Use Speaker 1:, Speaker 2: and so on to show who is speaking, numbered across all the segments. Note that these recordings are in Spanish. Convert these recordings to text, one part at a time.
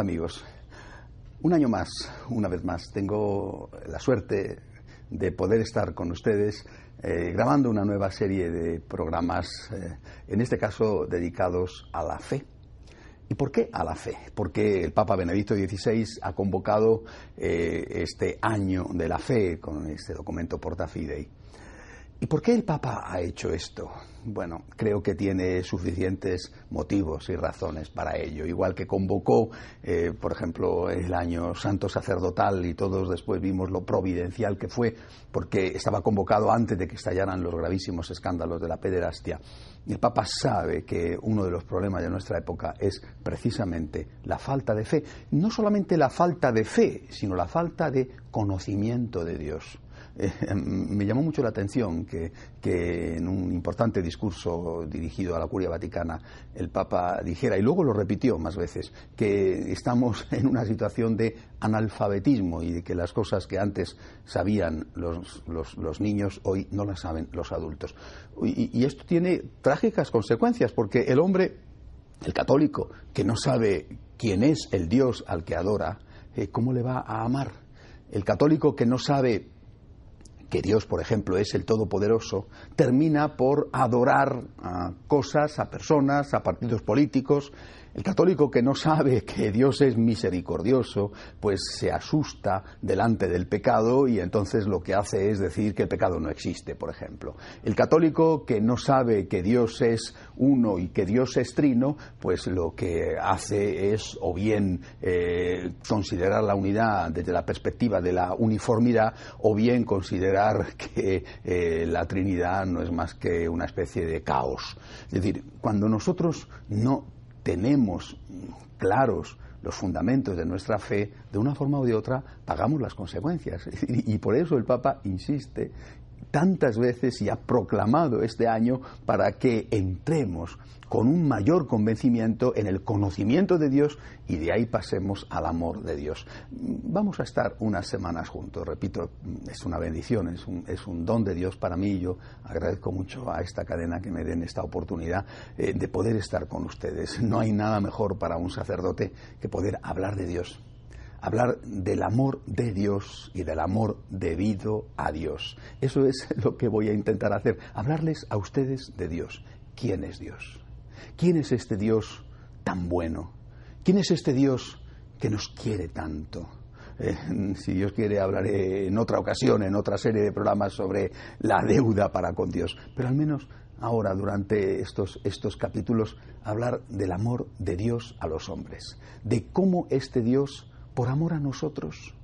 Speaker 1: Amigos, un año más, una vez más, tengo la suerte de poder estar con ustedes eh, grabando una nueva serie de programas, eh, en este caso dedicados a la fe. ¿Y por qué a la fe? Porque el Papa Benedicto XVI ha convocado eh, este año de la fe con este documento Porta Fidei. ¿Y por qué el Papa ha hecho esto? Bueno, creo que tiene suficientes motivos y razones para ello. Igual que convocó, eh, por ejemplo, el año santo sacerdotal y todos después vimos lo providencial que fue, porque estaba convocado antes de que estallaran los gravísimos escándalos de la pederastia. El Papa sabe que uno de los problemas de nuestra época es precisamente la falta de fe. No solamente la falta de fe, sino la falta de conocimiento de Dios. Eh, me llamó mucho la atención que, en un importante discurso dirigido a la Curia Vaticana el Papa dijera, y luego lo repitió más veces, que estamos en una situación de analfabetismo y de que las cosas que antes sabían los, niños hoy no las saben los adultos. Y, esto tiene trágicas consecuencias porque el hombre, el católico, que no sabe quién es el Dios al que adora, eh, ¿cómo le va a amar? El católico que no sabe que Dios, por ejemplo, es el Todopoderoso, termina por adorar a cosas, a personas, a partidos políticos, el católico que no sabe que Dios es misericordioso, pues se asusta delante del pecado y entonces lo que hace es decir que el pecado no existe, por ejemplo. El católico que no sabe que Dios es uno y que Dios es trino, pues lo que hace es o bien eh, considerar la unidad desde la perspectiva de la uniformidad o bien considerar que eh, la Trinidad no es más que una especie de caos. Es decir, cuando nosotros no tenemos claros los fundamentos de nuestra fe, de una forma u de otra pagamos las consecuencias. Y por eso el Papa insiste tantas veces y ha proclamado este año para que entremos con un mayor convencimiento en el conocimiento de Dios y de ahí pasemos al amor de Dios. Vamos a estar unas semanas juntos, repito, es una bendición, es un, es un don de Dios para mí y yo agradezco mucho a esta cadena que me den esta oportunidad eh, de poder estar con ustedes. No hay nada mejor para un sacerdote que poder hablar de Dios hablar del amor de Dios y del amor debido a Dios. Eso es lo que voy a intentar hacer, hablarles a ustedes de Dios. ¿Quién es Dios? ¿Quién es este Dios tan bueno? ¿Quién es este Dios que nos quiere tanto? Eh, si Dios quiere, hablaré en otra ocasión, en otra serie de programas sobre la deuda para con Dios. Pero al menos ahora, durante estos, estos capítulos, hablar del amor de Dios a los hombres, de cómo este Dios por amor a nosotros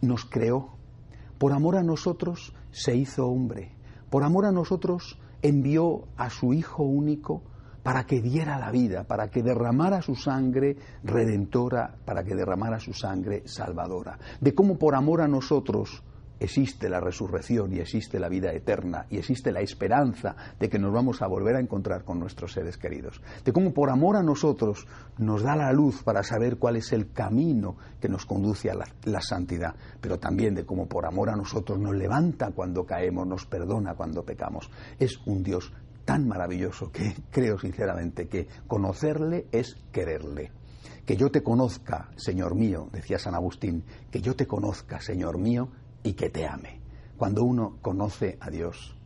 Speaker 1: nos creó, por amor a nosotros se hizo hombre, por amor a nosotros envió a su Hijo único para que diera la vida, para que derramara su sangre redentora, para que derramara su sangre salvadora, de cómo por amor a nosotros existe la resurrección y existe la vida eterna y existe la esperanza de que nos vamos a volver a encontrar con nuestros seres queridos. De cómo por amor a nosotros nos da la luz para saber cuál es el camino que nos conduce a la, santidad, pero también de cómo por amor a nosotros nos levanta cuando caemos, nos perdona cuando pecamos. Es un Dios tan maravilloso que creo sinceramente que conocerle es quererle. Que yo te conozca, Señor mío, decía San Agustín, que yo te conozca, Señor mío, y que te ame. Cuando uno conoce a Dios,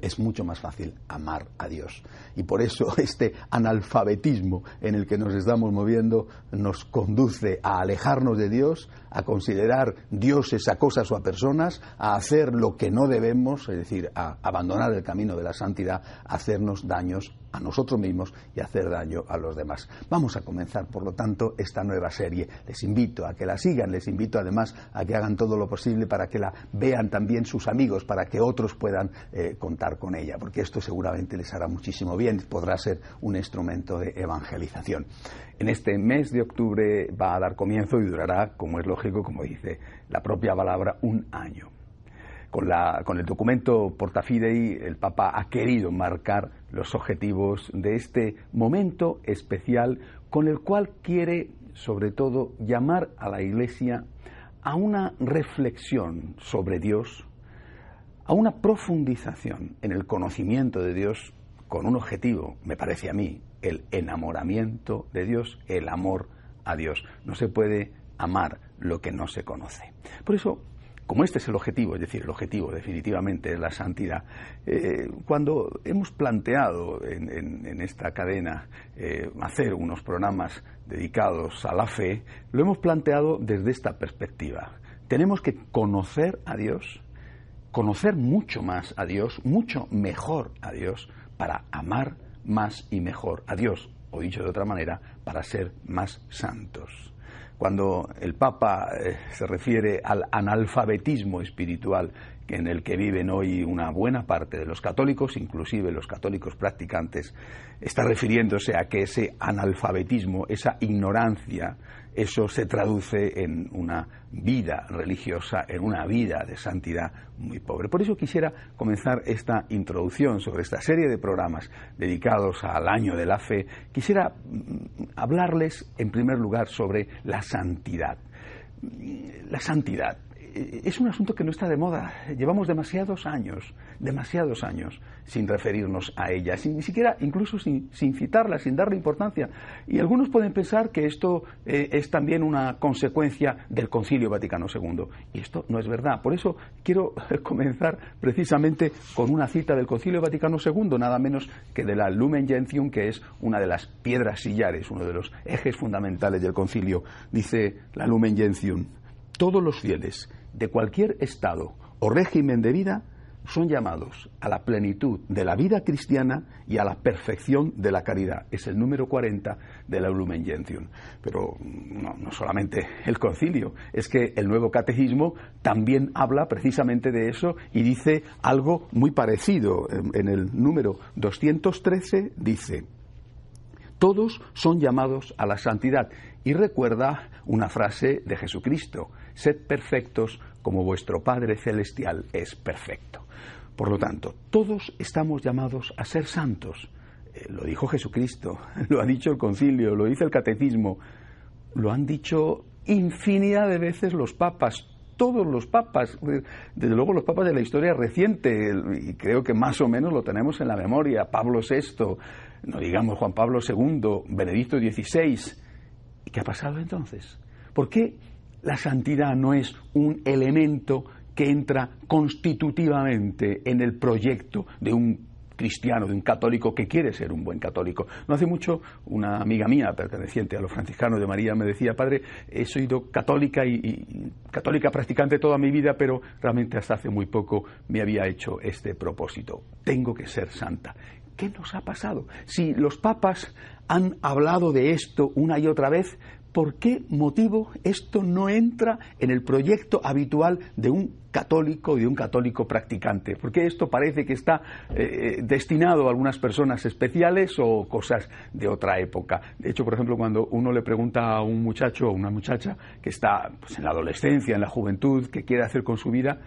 Speaker 1: es mucho más fácil amar a Dios. Y por eso este analfabetismo en el que nos estamos moviendo nos conduce a alejarnos de Dios, a considerar dioses a cosas o a personas, a hacer lo que no debemos, es decir, a abandonar el camino de la santidad, a hacernos daños a nosotros mismos y hacer daño a los demás. Vamos a comenzar, por lo tanto, esta nueva serie. Les invito a que la sigan, les invito además a que hagan todo lo posible para que la vean también sus amigos, para que otros puedan eh, contar con ella, porque esto seguramente les hará muchísimo bien, podrá ser un instrumento de evangelización. En este mes de octubre va a dar comienzo y durará, como es lógico, como dice la propia palabra, un año. Con, el documento Portafidei, el Papa ha querido marcar los objetivos de este momento especial con el cual quiere, sobre todo, llamar a la Iglesia a una reflexión sobre Dios, a una profundización en el conocimiento de Dios con un objetivo, me parece a mí, el enamoramiento de Dios, el amor a Dios, no se puede amar lo que no se conoce. Por eso, como este es el objetivo, es decir, el objetivo definitivamente es la santidad, eh, cuando hemos planteado en, esta cadena eh, hacer unos programas dedicados a la fe, lo hemos planteado desde esta perspectiva. Tenemos que conocer a Dios, conocer mucho más a Dios, mucho mejor a Dios, para amar más y mejor a Dios, o dicho de otra manera, para ser más santos cuando el Papa eh, se refiere al analfabetismo espiritual en el que viven hoy una buena parte de los católicos, inclusive los católicos practicantes, está refiriéndose a que ese analfabetismo, esa ignorancia, eso se traduce en una vida religiosa, en una vida de santidad muy pobre. Por eso quisiera comenzar esta introducción sobre esta serie de programas dedicados al año de la fe. Quisiera mm, hablarles en primer lugar sobre la santidad. La santidad es un asunto que no está de moda. Llevamos demasiados años, demasiados años sin referirnos a ella, sin, ni siquiera, incluso sin, citarla, sin darle importancia. Y algunos pueden pensar que esto eh, es también una consecuencia del Concilio Vaticano II. Y esto no es verdad. Por eso quiero comenzar precisamente con una cita del Concilio Vaticano II, nada menos que de la Lumen Gentium, que es una de las piedras sillares, uno de los ejes fundamentales del Concilio. Dice la Lumen Gentium, todos los fieles de cualquier estado o régimen de vida son llamados a la plenitud de la vida cristiana y a la perfección de la caridad. Es el número 40 de la Lumen Gentium. Pero no, no, solamente el concilio, es que el nuevo catecismo también habla precisamente de eso y dice algo muy parecido. En el número 213 dice, todos son llamados a la santidad. Y recuerda una frase de Jesucristo, sed perfectos como vuestro Padre Celestial es perfecto. Por lo tanto, todos estamos llamados a ser santos. Eh, lo dijo Jesucristo, lo ha dicho el concilio, lo dice el catecismo, lo han dicho infinidad de veces los papas, todos los papas, desde luego los papas de la historia reciente, y creo que más o menos lo tenemos en la memoria, Pablo VI, no digamos Juan Pablo II, Benedicto XVI. ¿Y qué ha pasado entonces? ¿Por qué la santidad no es un elemento que entra constitutivamente en el proyecto de un cristiano, de un católico que quiere ser un buen católico. No hace mucho una amiga mía perteneciente a los franciscanos de María me decía, padre, he sido católica y, católica practicante toda mi vida, pero realmente hasta hace muy poco me había hecho este propósito. Tengo que ser santa. ¿Qué nos ha pasado? Si los papas han hablado de esto una y otra vez, ¿por qué motivo esto no entra en el proyecto habitual de un católico y de un católico practicante? ¿Por qué esto parece que está eh, destinado a algunas personas especiales o cosas de otra época? De hecho, por ejemplo, cuando uno le pregunta a un muchacho o una muchacha que está pues, en la adolescencia, en la juventud, qué quiere hacer con su vida,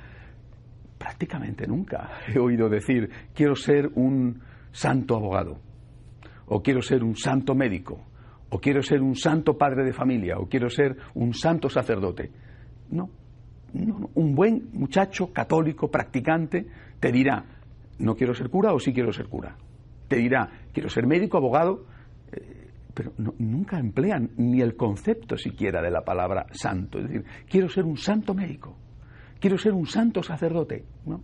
Speaker 1: prácticamente nunca he oído decir quiero ser un santo abogado, o quiero ser un santo médico, o quiero ser un santo padre de familia, o quiero ser un santo sacerdote. No, no, un buen muchacho católico, practicante, te dirá, no quiero ser cura o sí quiero ser cura. Te dirá, quiero ser médico, abogado, eh, pero nunca emplean ni el concepto siquiera de la palabra santo. Es decir, quiero ser un santo médico, quiero ser un santo sacerdote. ¿no?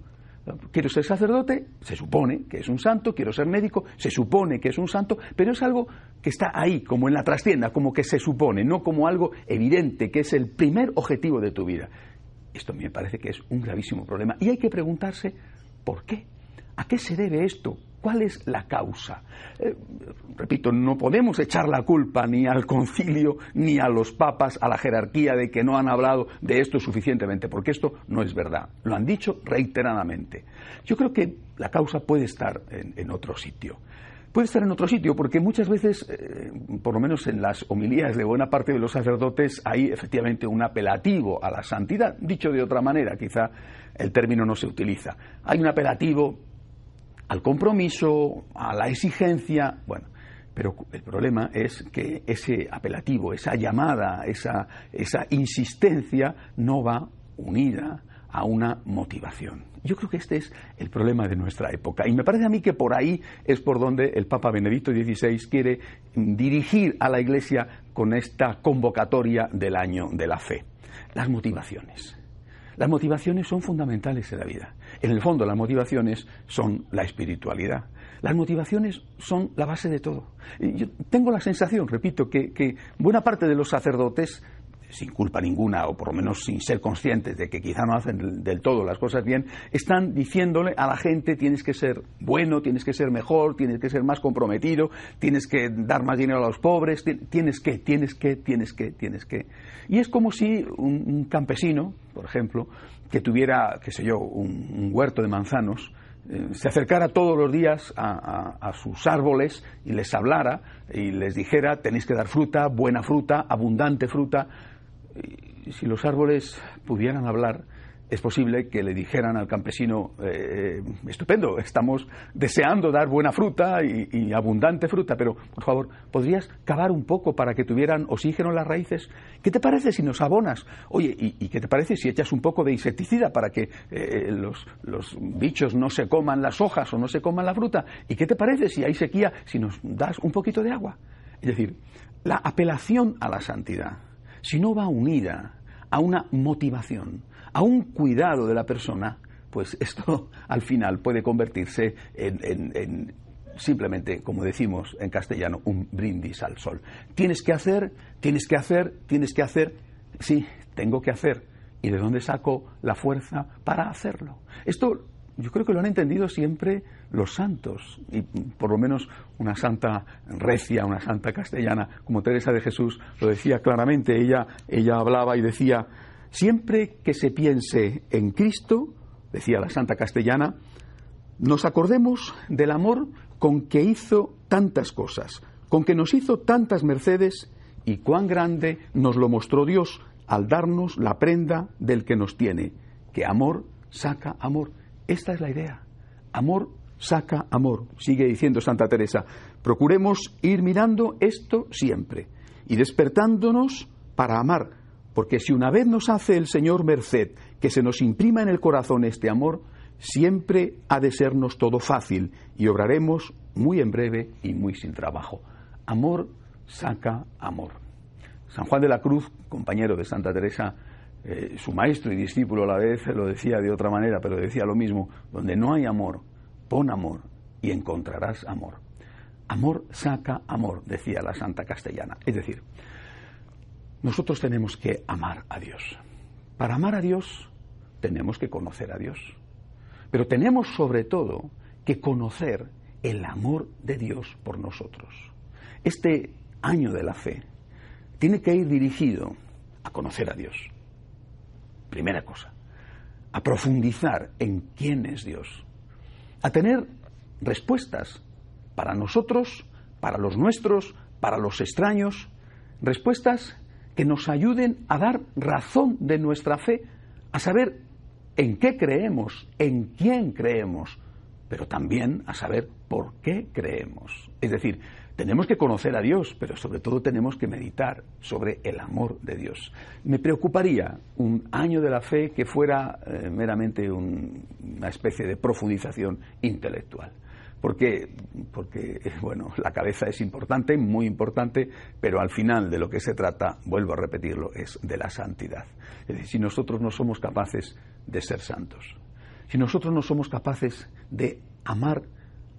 Speaker 1: Quiero ser sacerdote, se supone que es un santo, quiero ser médico, se supone que es un santo, pero es algo que está ahí, como en la trastienda, como que se supone, no como algo evidente, que es el primer objetivo de tu vida. Esto me parece que es un gravísimo problema y hay que preguntarse por qué. ¿A qué se debe esto? ¿Cuál es la causa? Eh, repito, no podemos echar la culpa ni al concilio ni a los papas, a la jerarquía de que no han hablado de esto suficientemente, porque esto no es verdad. Lo han dicho reiteradamente. Yo creo que la causa puede estar en, otro sitio. Puede estar en otro sitio porque muchas veces, eh, por lo menos en las homilías de buena parte de los sacerdotes, hay efectivamente un apelativo a la santidad. Dicho de otra manera, quizá el término no se utiliza. Hay un apelativo al compromiso, a la exigencia, bueno, pero el problema es que ese apelativo, esa llamada, esa, esa insistencia no va unida a una motivación. Yo creo que este es el problema de nuestra época. Y me parece a mí que por ahí es por donde el Papa Benedicto XVI quiere dirigir a la Iglesia con esta convocatoria del año de la fe. Las motivaciones. Las motivaciones son fundamentales en la vida. En el fondo, las motivaciones son la espiritualidad. Las motivaciones son la base de todo. Yo tengo la sensación, repito, que, que buena parte de los sacerdotes sin culpa ninguna o por lo menos sin ser conscientes de que quizá no hacen del todo las cosas bien, están diciéndole a la gente tienes que ser bueno, tienes que ser mejor, tienes que ser más comprometido, tienes que dar más dinero a los pobres, tienes que, tienes que, tienes que, tienes que. Y es como si un, campesino, por ejemplo, que tuviera, qué sé yo, un, huerto de manzanos, eh, se acercara todos los días a, a, sus árboles y les hablara y les dijera tenéis que dar fruta, buena fruta, abundante fruta, si los árboles pudieran hablar, es posible que le dijeran al campesino, eh, eh, estupendo, estamos deseando dar buena fruta y, abundante fruta, pero por favor, ¿podrías cavar un poco para que tuvieran oxígeno en las raíces? ¿Qué te parece si nos abonas? Oye, ¿y, qué te parece si echas un poco de insecticida para que eh, los, los bichos no se coman las hojas o no se coman la fruta? ¿Y qué te parece si hay sequía, si nos das un poquito de agua? Es decir, la apelación a la santidad si no va unida a una motivación, a un cuidado de la persona, pues esto al final puede convertirse en, simplemente, como decimos en castellano, un brindis al sol. Tienes que hacer, tienes que hacer, tienes que hacer, sí, tengo que hacer. ¿Y de dónde saco la fuerza para hacerlo? Esto yo creo que lo han entendido siempre los santos, y por lo menos una santa recia, una santa castellana como Teresa de Jesús lo decía claramente, ella, ella hablaba y decía, siempre que se piense en Cristo, decía la santa castellana, nos acordemos del amor con que hizo tantas cosas, con que nos hizo tantas mercedes y cuán grande nos lo mostró Dios al darnos la prenda del que nos tiene, que amor saca amor. Esta es la idea. Amor saca amor, sigue diciendo Santa Teresa. Procuremos ir mirando esto siempre y despertándonos para amar, porque si una vez nos hace el Señor merced que se nos imprima en el corazón este amor, siempre ha de sernos todo fácil y obraremos muy en breve y muy sin trabajo. Amor saca amor. San Juan de la Cruz, compañero de Santa Teresa, eh, su maestro y discípulo a la vez lo decía de otra manera, pero decía lo mismo, donde no hay amor, pon amor y encontrarás amor. Amor saca amor, decía la santa castellana. Es decir, nosotros tenemos que amar a Dios. Para amar a Dios tenemos que conocer a Dios. Pero tenemos sobre todo que conocer el amor de Dios por nosotros. Este año de la fe tiene que ir dirigido a conocer a Dios. Primera cosa, a profundizar en quién es Dios, a tener respuestas para nosotros, para los nuestros, para los extraños, respuestas que nos ayuden a dar razón de nuestra fe, a saber en qué creemos, en quién creemos, pero también a saber por qué creemos. Es decir, tenemos que conocer a Dios, pero sobre todo tenemos que meditar sobre el amor de Dios. Me preocuparía un año de la fe que fuera eh, meramente una especie de profundización intelectual. Porque, porque, bueno, la cabeza es importante, muy importante, pero al final de lo que se trata, vuelvo a repetirlo, es de la santidad. Es decir, si nosotros no somos capaces de ser santos, si nosotros no somos capaces de amar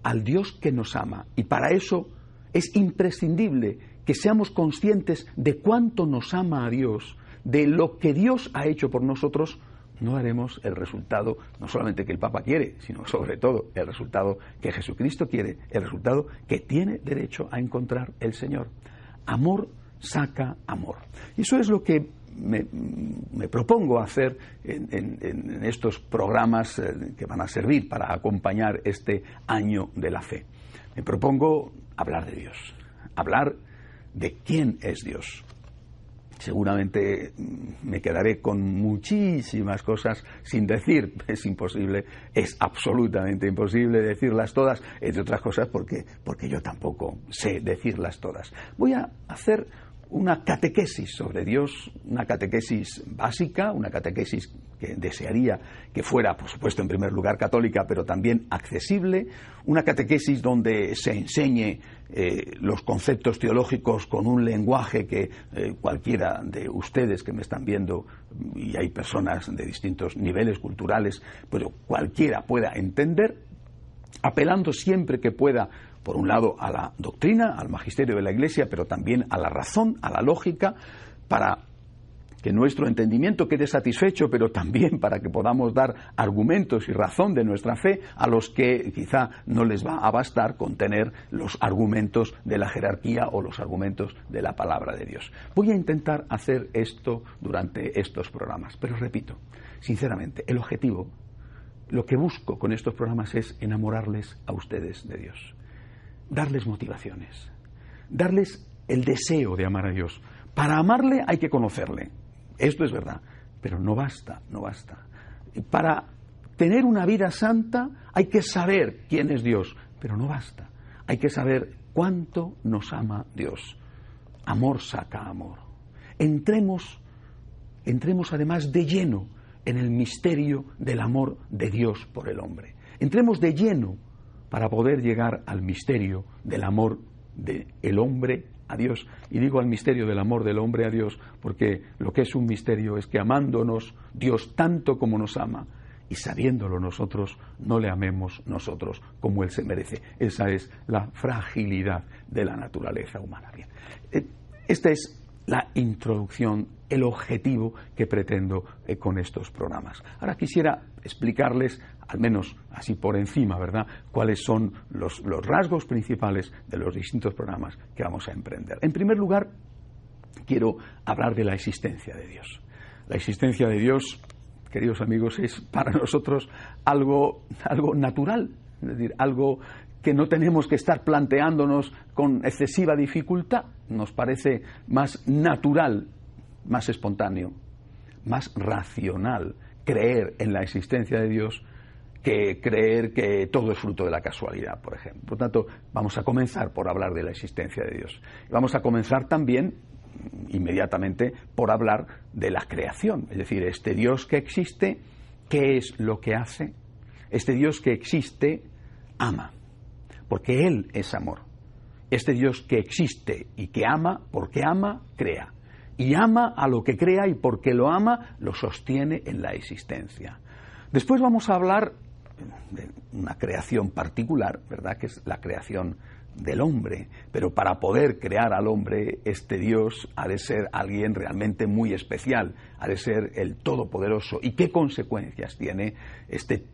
Speaker 1: al Dios que nos ama, y para eso es imprescindible que seamos conscientes de cuánto nos ama a Dios, de lo que Dios ha hecho por nosotros, no haremos el resultado, no solamente que el Papa quiere, sino sobre todo el resultado que Jesucristo quiere, el resultado que tiene derecho a encontrar el Señor. Amor saca amor. Y eso es lo que me, propongo hacer en, estos programas eh, que van a servir para acompañar este año de la fe. Me propongo hablar de Dios, hablar de quién es Dios. Seguramente mm, me quedaré con muchísimas cosas sin decir, es imposible, es absolutamente imposible decirlas todas, entre otras cosas porque, porque yo tampoco sé decirlas todas. Voy a hacer una catequesis sobre Dios, una catequesis básica, una catequesis que desearía que fuera, por supuesto, en primer lugar católica, pero también accesible, una catequesis donde se enseñe eh, los conceptos teológicos con un lenguaje que eh, cualquiera de ustedes que me están viendo, y hay personas de distintos niveles culturales, pero cualquiera pueda entender, apelando siempre que pueda por un lado, a la doctrina, al magisterio de la Iglesia, pero también a la razón, a la lógica, para que nuestro entendimiento quede satisfecho, pero también para que podamos dar argumentos y razón de nuestra fe a los que quizá no les va a bastar contener los argumentos de la jerarquía o los argumentos de la palabra de Dios. Voy a intentar hacer esto durante estos programas, pero repito, sinceramente, el objetivo, lo que busco con estos programas es enamorarles a ustedes de Dios darles motivaciones, darles el deseo de amar a Dios. Para amarle hay que conocerle, esto es verdad, pero no basta, no basta. Para tener una vida santa hay que saber quién es Dios, pero no basta. Hay que saber cuánto nos ama Dios. Amor saca amor. Entremos, entremos además de lleno en el misterio del amor de Dios por el hombre. Entremos de lleno para poder llegar al misterio del amor del hombre a Dios. Y digo al misterio del amor del hombre a Dios porque lo que es un misterio es que amándonos Dios tanto como nos ama y sabiéndolo nosotros, no le amemos nosotros como Él se merece. Esa es la fragilidad de la naturaleza humana. Bien. Eh, esta es la introducción, el objetivo que pretendo eh, con estos programas. Ahora quisiera explicarles, al menos así por encima, ¿verdad?, cuáles son los, rasgos principales de los distintos programas que vamos a emprender. En primer lugar, quiero hablar de la existencia de Dios. La existencia de Dios, queridos amigos, es para nosotros algo, algo natural, es decir, algo que no tenemos que estar planteándonos con excesiva dificultad. Nos parece más natural, más espontáneo, más racional creer en la existencia de Dios que creer que todo es fruto de la casualidad, por ejemplo. Por tanto, vamos a comenzar por hablar de la existencia de Dios. Vamos a comenzar también inmediatamente por hablar de la creación, es decir, este Dios que existe, ¿qué es lo que hace? Este Dios que existe ama porque Él es amor. Este Dios que existe y que ama, porque ama, crea. Y ama a lo que crea y porque lo ama, lo sostiene en la existencia. Después vamos a hablar de una creación particular, ¿verdad? Que es la creación del hombre. Pero para poder crear al hombre, este Dios ha de ser alguien realmente muy especial, ha de ser el Todopoderoso. ¿Y qué consecuencias tiene este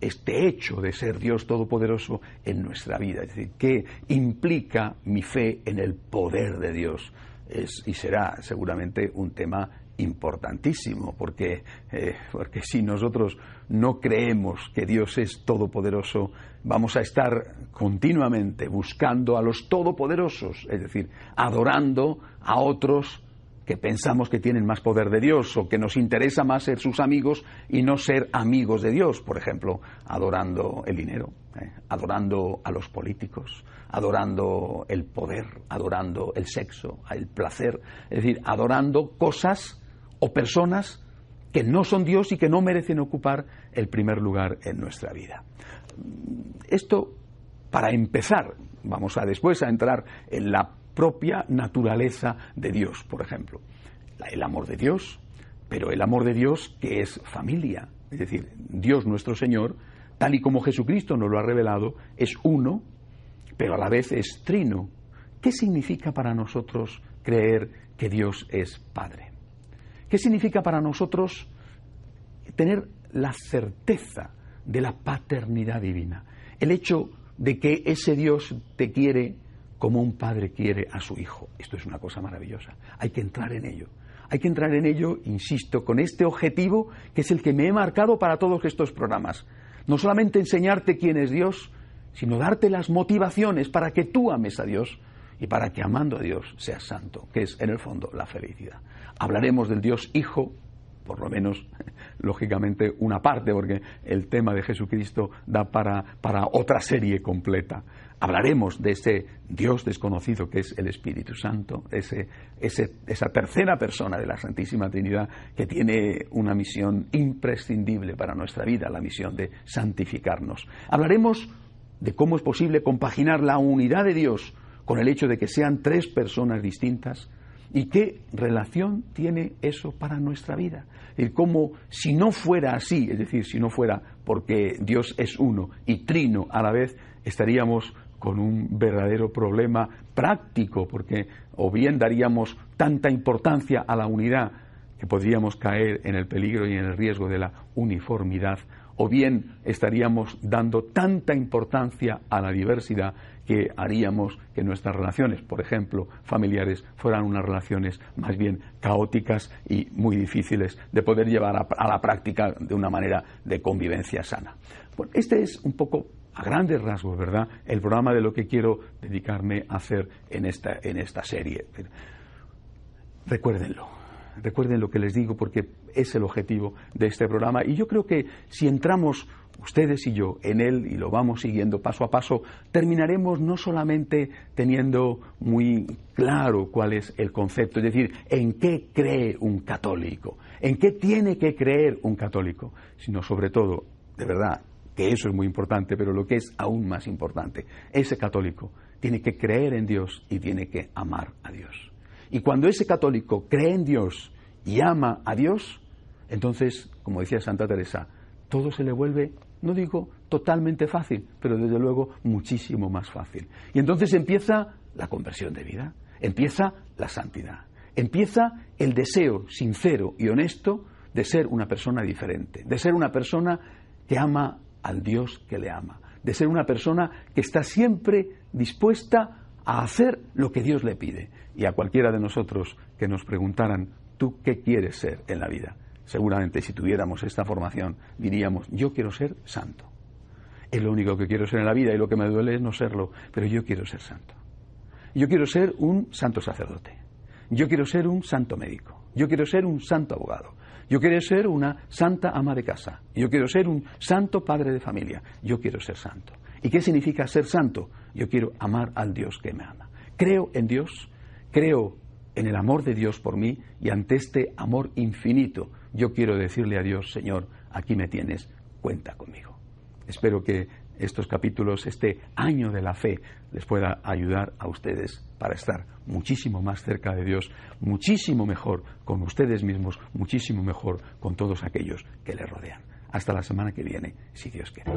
Speaker 1: este hecho de ser Dios Todopoderoso en nuestra vida. Es decir, ¿qué implica mi fe en el poder de Dios? Es, y será seguramente un tema importantísimo, porque, eh, porque si nosotros no creemos que Dios es todopoderoso, vamos a estar continuamente buscando a los todopoderosos, es decir, adorando a otros que pensamos que tienen más poder de Dios o que nos interesa más ser sus amigos y no ser amigos de Dios, por ejemplo, adorando el dinero, ¿eh? adorando a los políticos, adorando el poder, adorando el sexo, el placer, es decir, adorando cosas o personas que no son Dios y que no merecen ocupar el primer lugar en nuestra vida. Esto, para empezar, vamos a después a entrar en la propia naturaleza de Dios, por ejemplo. El amor de Dios, pero el amor de Dios que es familia. Es decir, Dios nuestro Señor, tal y como Jesucristo nos lo ha revelado, es uno, pero a la vez es trino. ¿Qué significa para nosotros creer que Dios es Padre? ¿Qué significa para nosotros tener la certeza de la paternidad divina? El hecho de que ese Dios te quiere como un padre quiere a su hijo. Esto es una cosa maravillosa. Hay que entrar en ello. Hay que entrar en ello, insisto, con este objetivo que es el que me he marcado para todos estos programas. No solamente enseñarte quién es Dios, sino darte las motivaciones para que tú ames a Dios y para que amando a Dios seas santo, que es en el fondo la felicidad. Hablaremos del Dios Hijo, por lo menos, lógicamente, una parte, porque el tema de Jesucristo da para, para otra serie completa. Hablaremos de ese Dios desconocido que es el Espíritu Santo, ese, esa tercera persona de la Santísima Trinidad que tiene una misión imprescindible para nuestra vida, la misión de santificarnos. Hablaremos de cómo es posible compaginar la unidad de Dios con el hecho de que sean tres personas distintas y qué relación tiene eso para nuestra vida. Y cómo si no fuera así, es decir, si no fuera porque Dios es uno y trino a la vez, estaríamos con un verdadero problema práctico, porque o bien daríamos tanta importancia a la unidad que podríamos caer en el peligro y en el riesgo de la uniformidad, o bien estaríamos dando tanta importancia a la diversidad que haríamos que nuestras relaciones, por ejemplo, familiares, fueran unas relaciones más bien caóticas y muy difíciles de poder llevar a, la práctica de una manera de convivencia sana. este es un poco a grandes rasgos, ¿verdad?, el programa de lo que quiero dedicarme a hacer en esta, en esta serie. Recuérdenlo, recuerden lo que les digo porque es el objetivo de este programa y yo creo que si entramos ustedes y yo en él y lo vamos siguiendo paso a paso, terminaremos no solamente teniendo muy claro cuál es el concepto, es decir, en qué cree un católico, en qué tiene que creer un católico, sino sobre todo, de verdad, que eso es muy importante, pero lo que es aún más importante, ese católico tiene que creer en Dios y tiene que amar a Dios. Y cuando ese católico cree en Dios y ama a Dios, entonces, como decía Santa Teresa, todo se le vuelve, no digo totalmente fácil, pero desde luego muchísimo más fácil. Y entonces empieza la conversión de vida, empieza la santidad, empieza el deseo sincero y honesto de ser una persona diferente, de ser una persona que ama al Dios que le ama, de ser una persona que está siempre dispuesta a hacer lo que Dios le pide. Y a cualquiera de nosotros que nos preguntaran, ¿tú qué quieres ser en la vida? Seguramente si tuviéramos esta formación diríamos, yo quiero ser santo. Es lo único que quiero ser en la vida y lo que me duele es no serlo, pero yo quiero ser santo. Yo quiero ser un santo sacerdote. Yo quiero ser un santo médico. Yo quiero ser un santo abogado. Yo quiero ser una santa ama de casa. Yo quiero ser un santo padre de familia. Yo quiero ser santo. ¿Y qué significa ser santo? Yo quiero amar al Dios que me ama. Creo en Dios, creo en el amor de Dios por mí y ante este amor infinito yo quiero decirle a Dios, Señor, aquí me tienes, cuenta conmigo. Espero que estos capítulos, este año de la fe, les pueda ayudar a ustedes para estar muchísimo más cerca de Dios, muchísimo mejor con ustedes mismos, muchísimo mejor con todos aquellos que les rodean. Hasta la semana que viene, si Dios quiere.